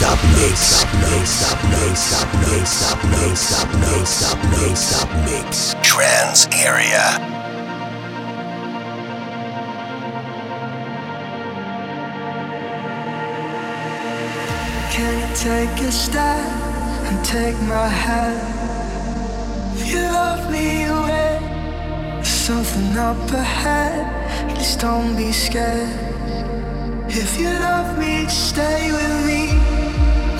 stop mix. Trance Area. Can you take a step and take my hand? If you love me away, there's something up ahead. Please don't be scared. If you love me, stay with me.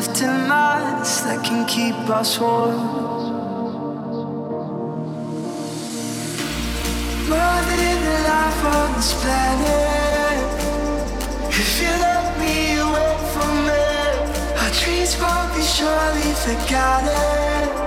Left in lights that can keep us warm. More than life on this planet. If you let me wait for me. our trees won't be surely forgotten.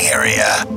Area.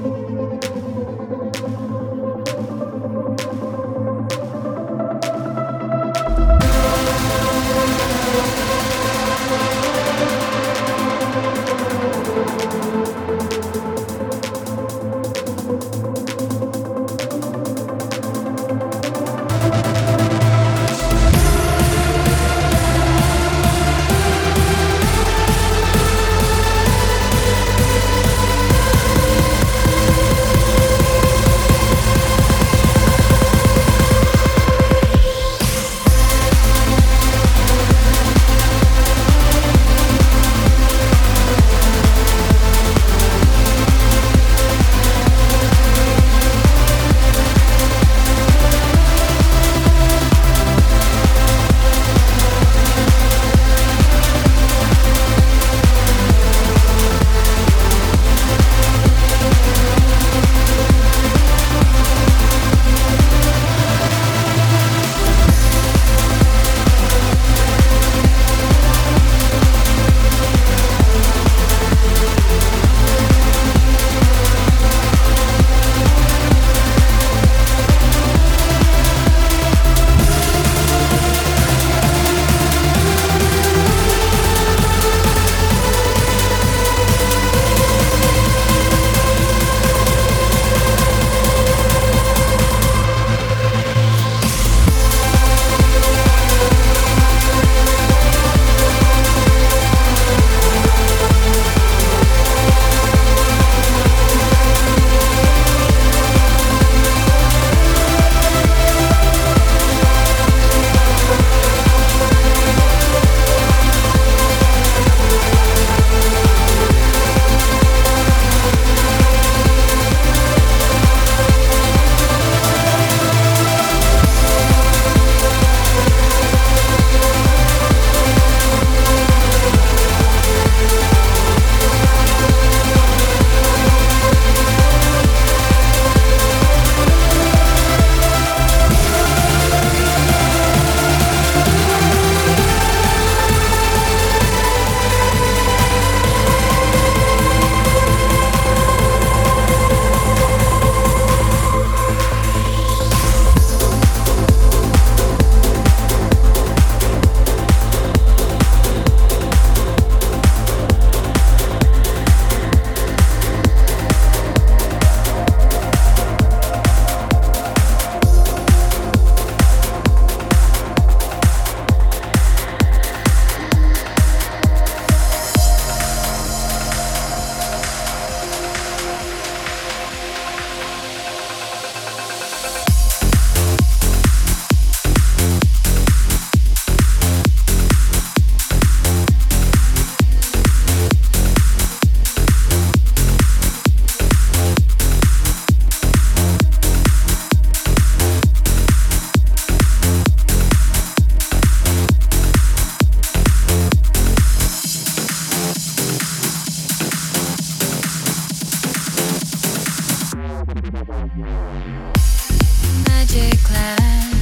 Magic land,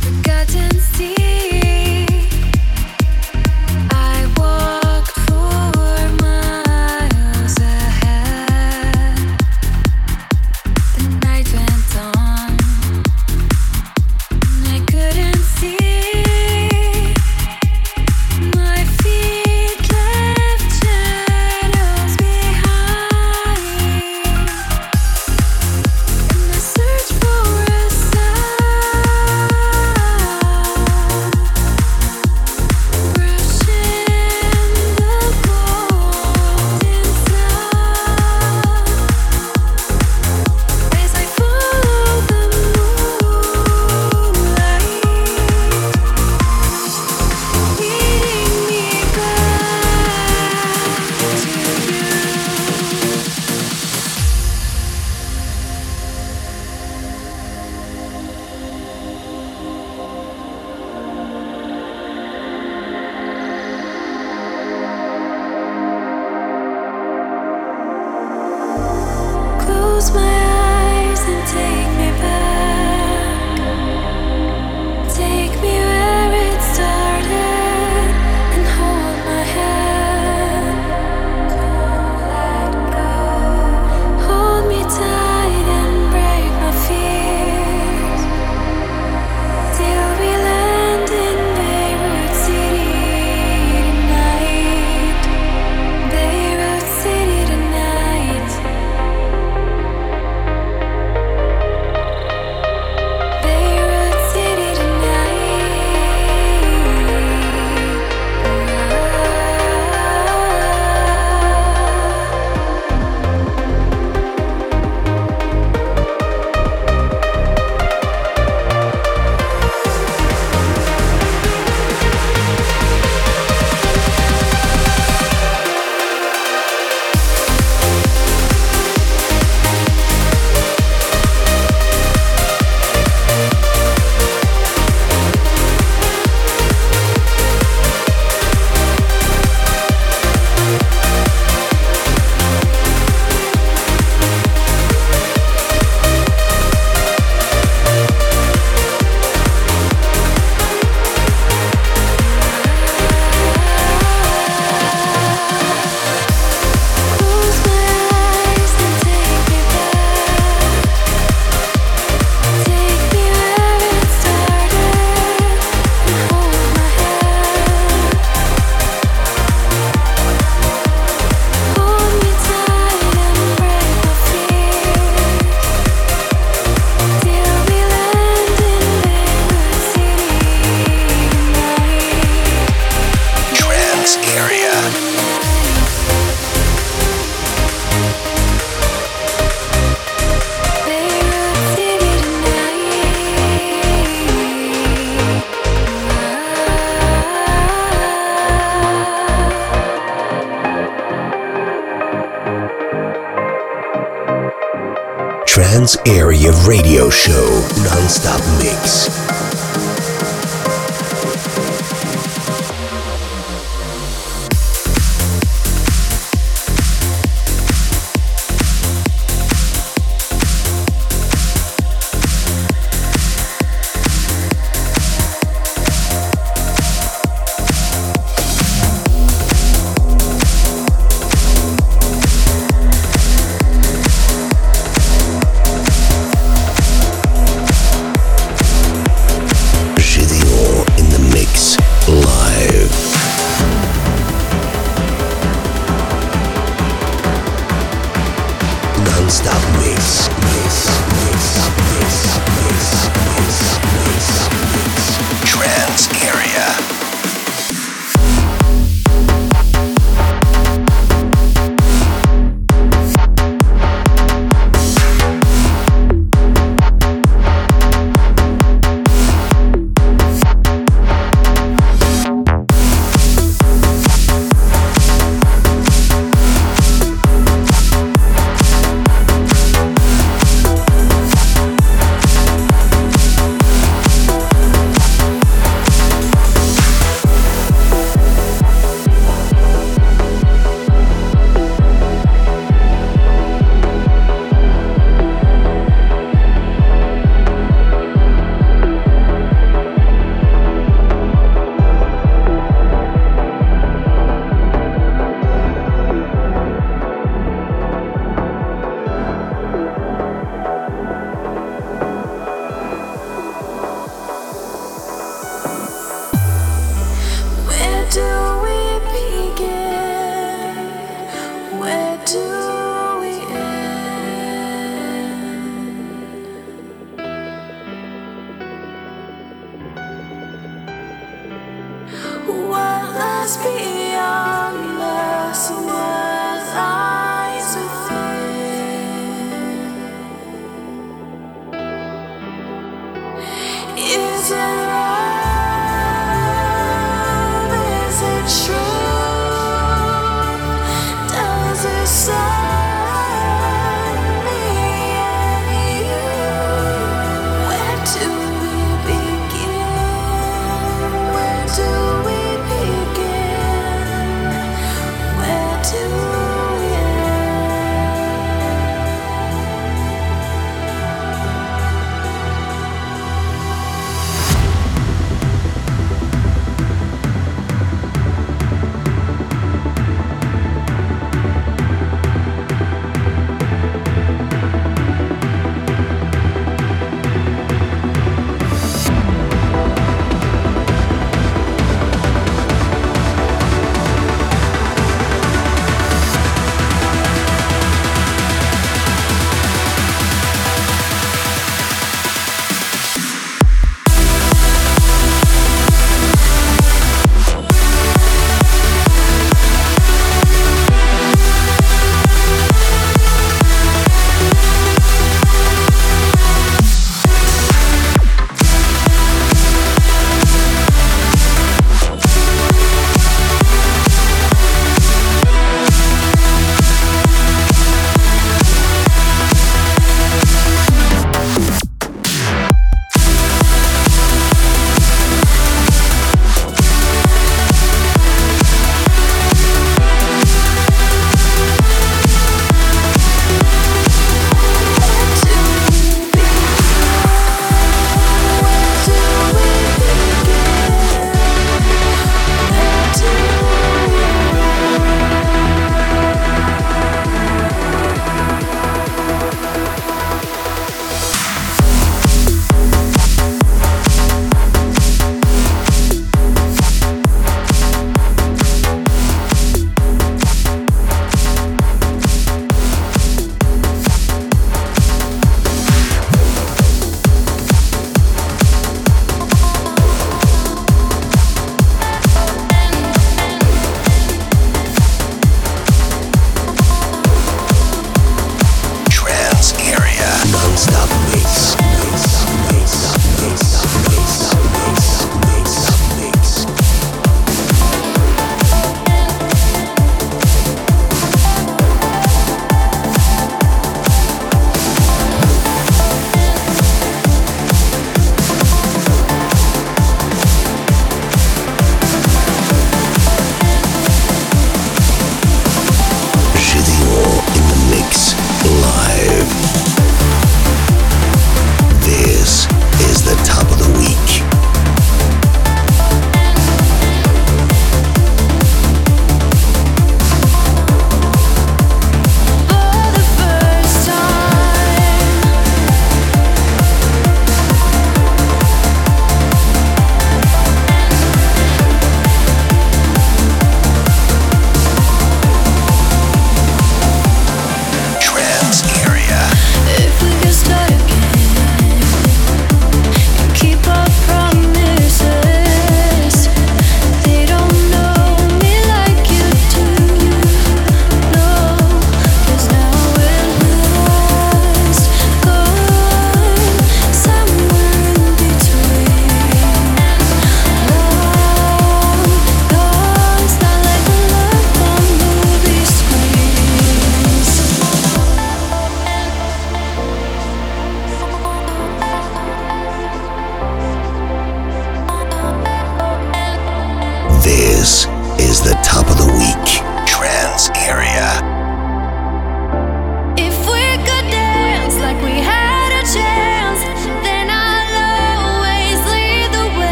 forgotten sea. Radio Show. Non-Stop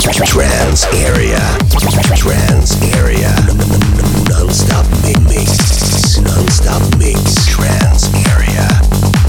Trance Area. Trance Area. Non-stop mix. Non-stop mix. Trance Area.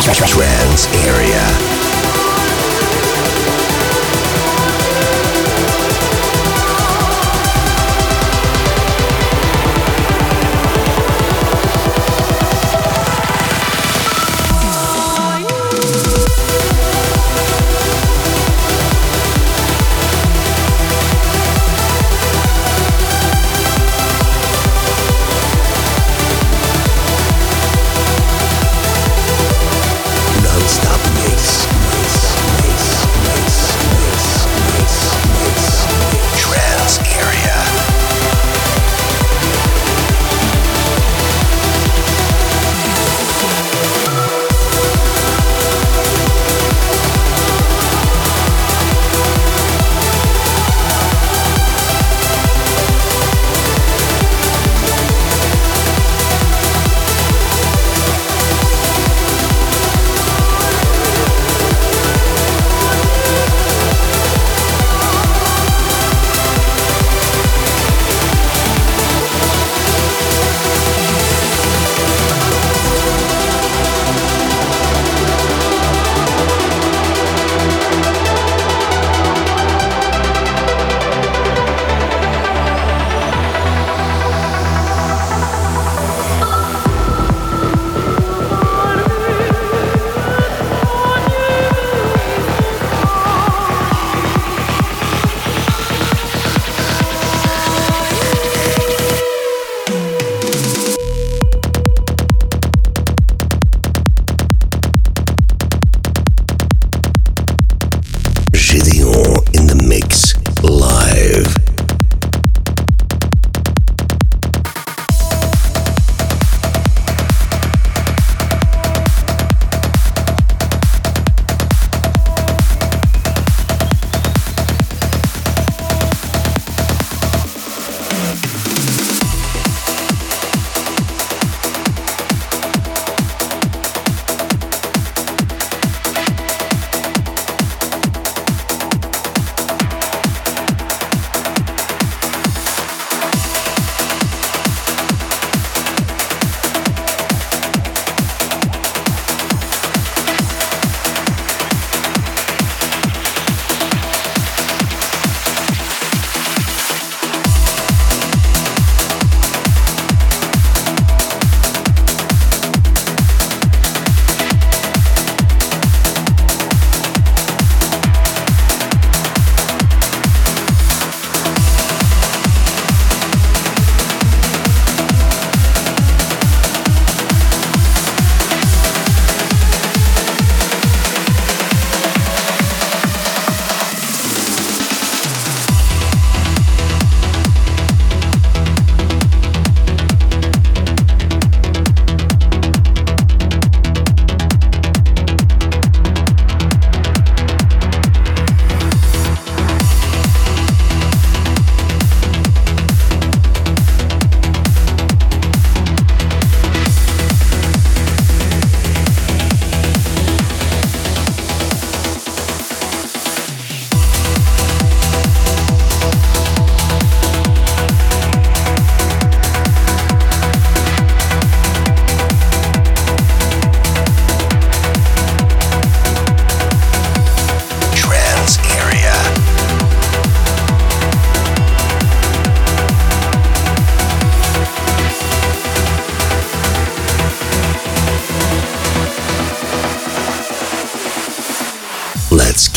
Trance Area.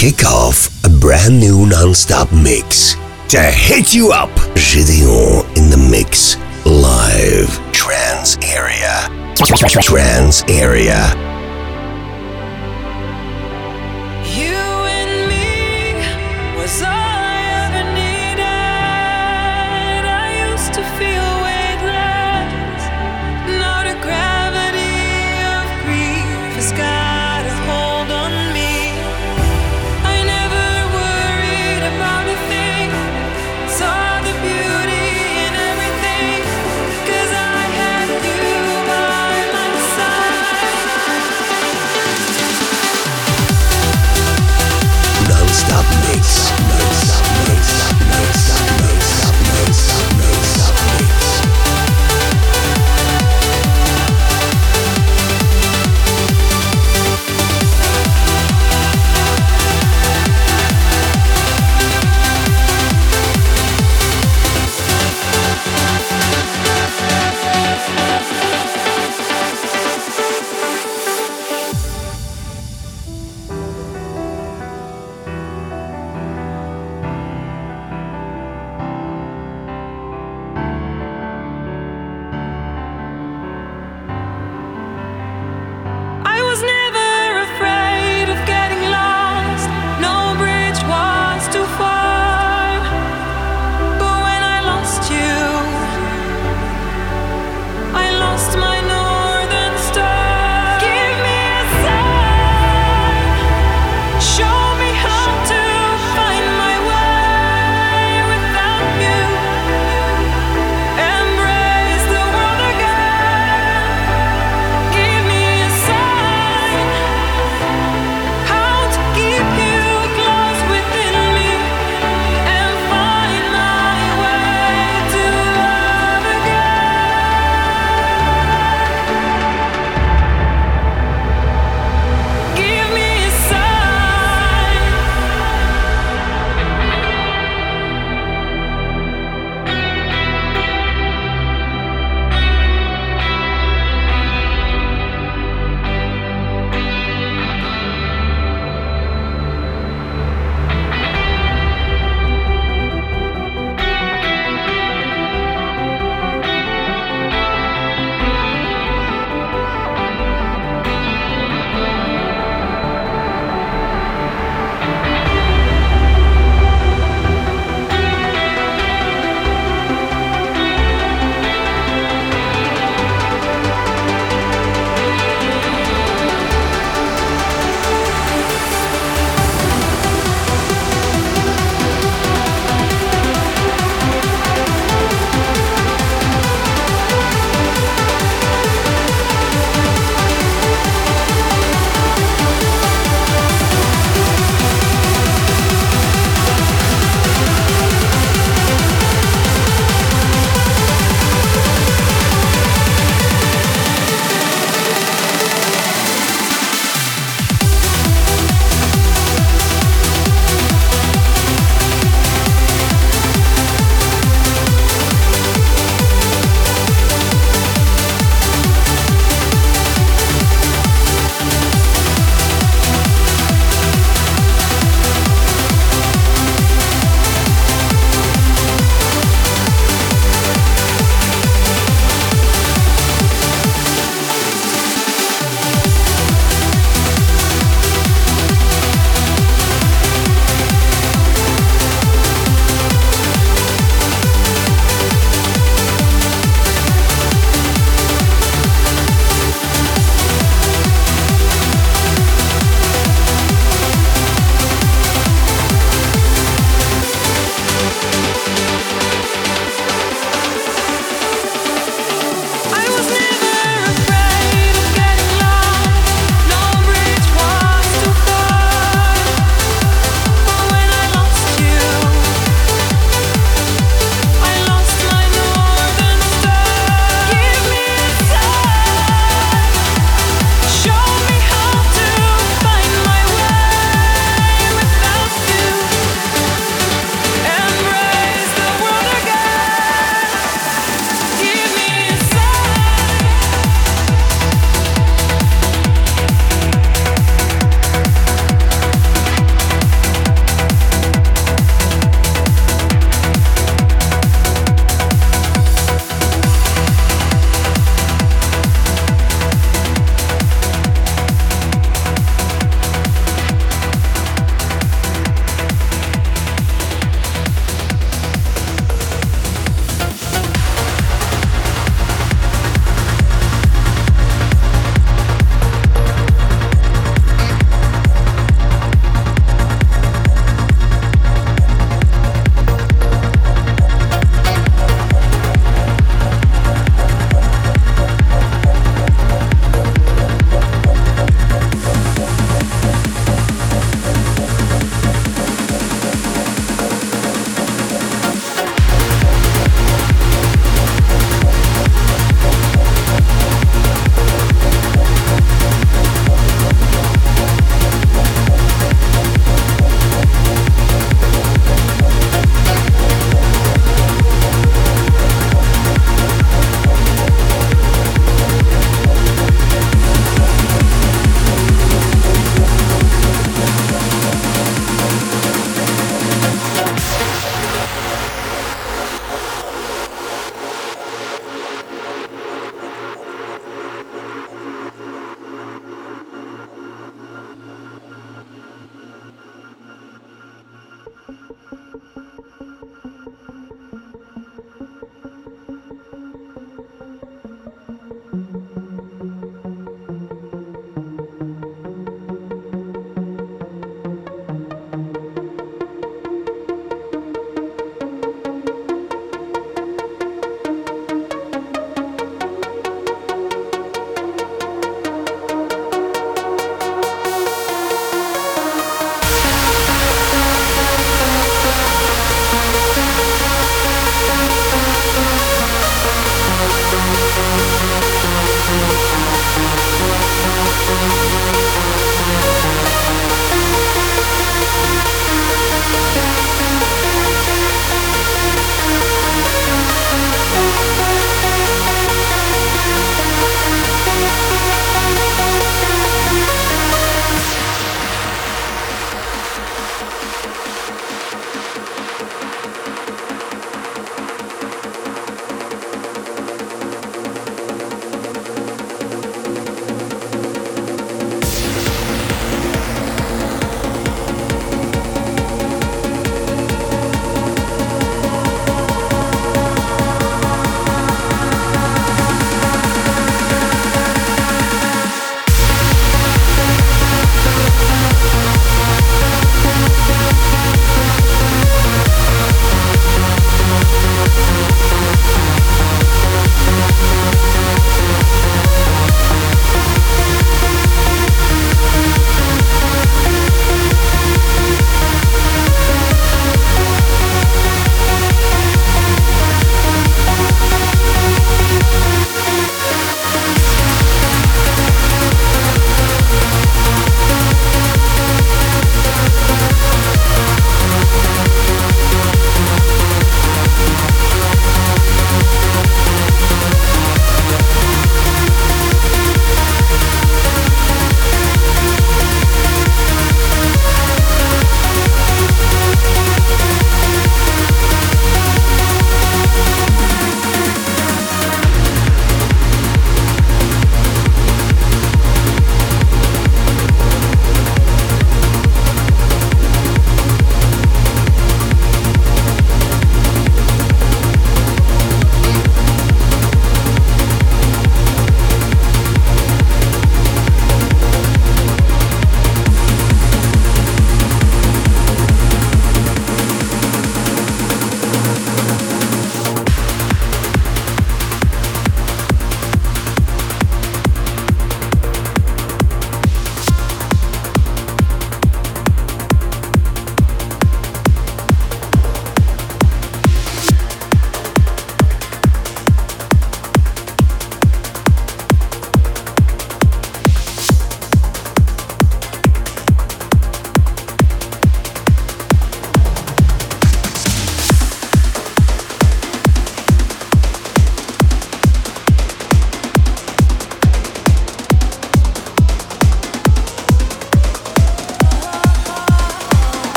Kick off a brand new non-stop mix to hit you up. Gideon in the mix live. Trance area. Trance area.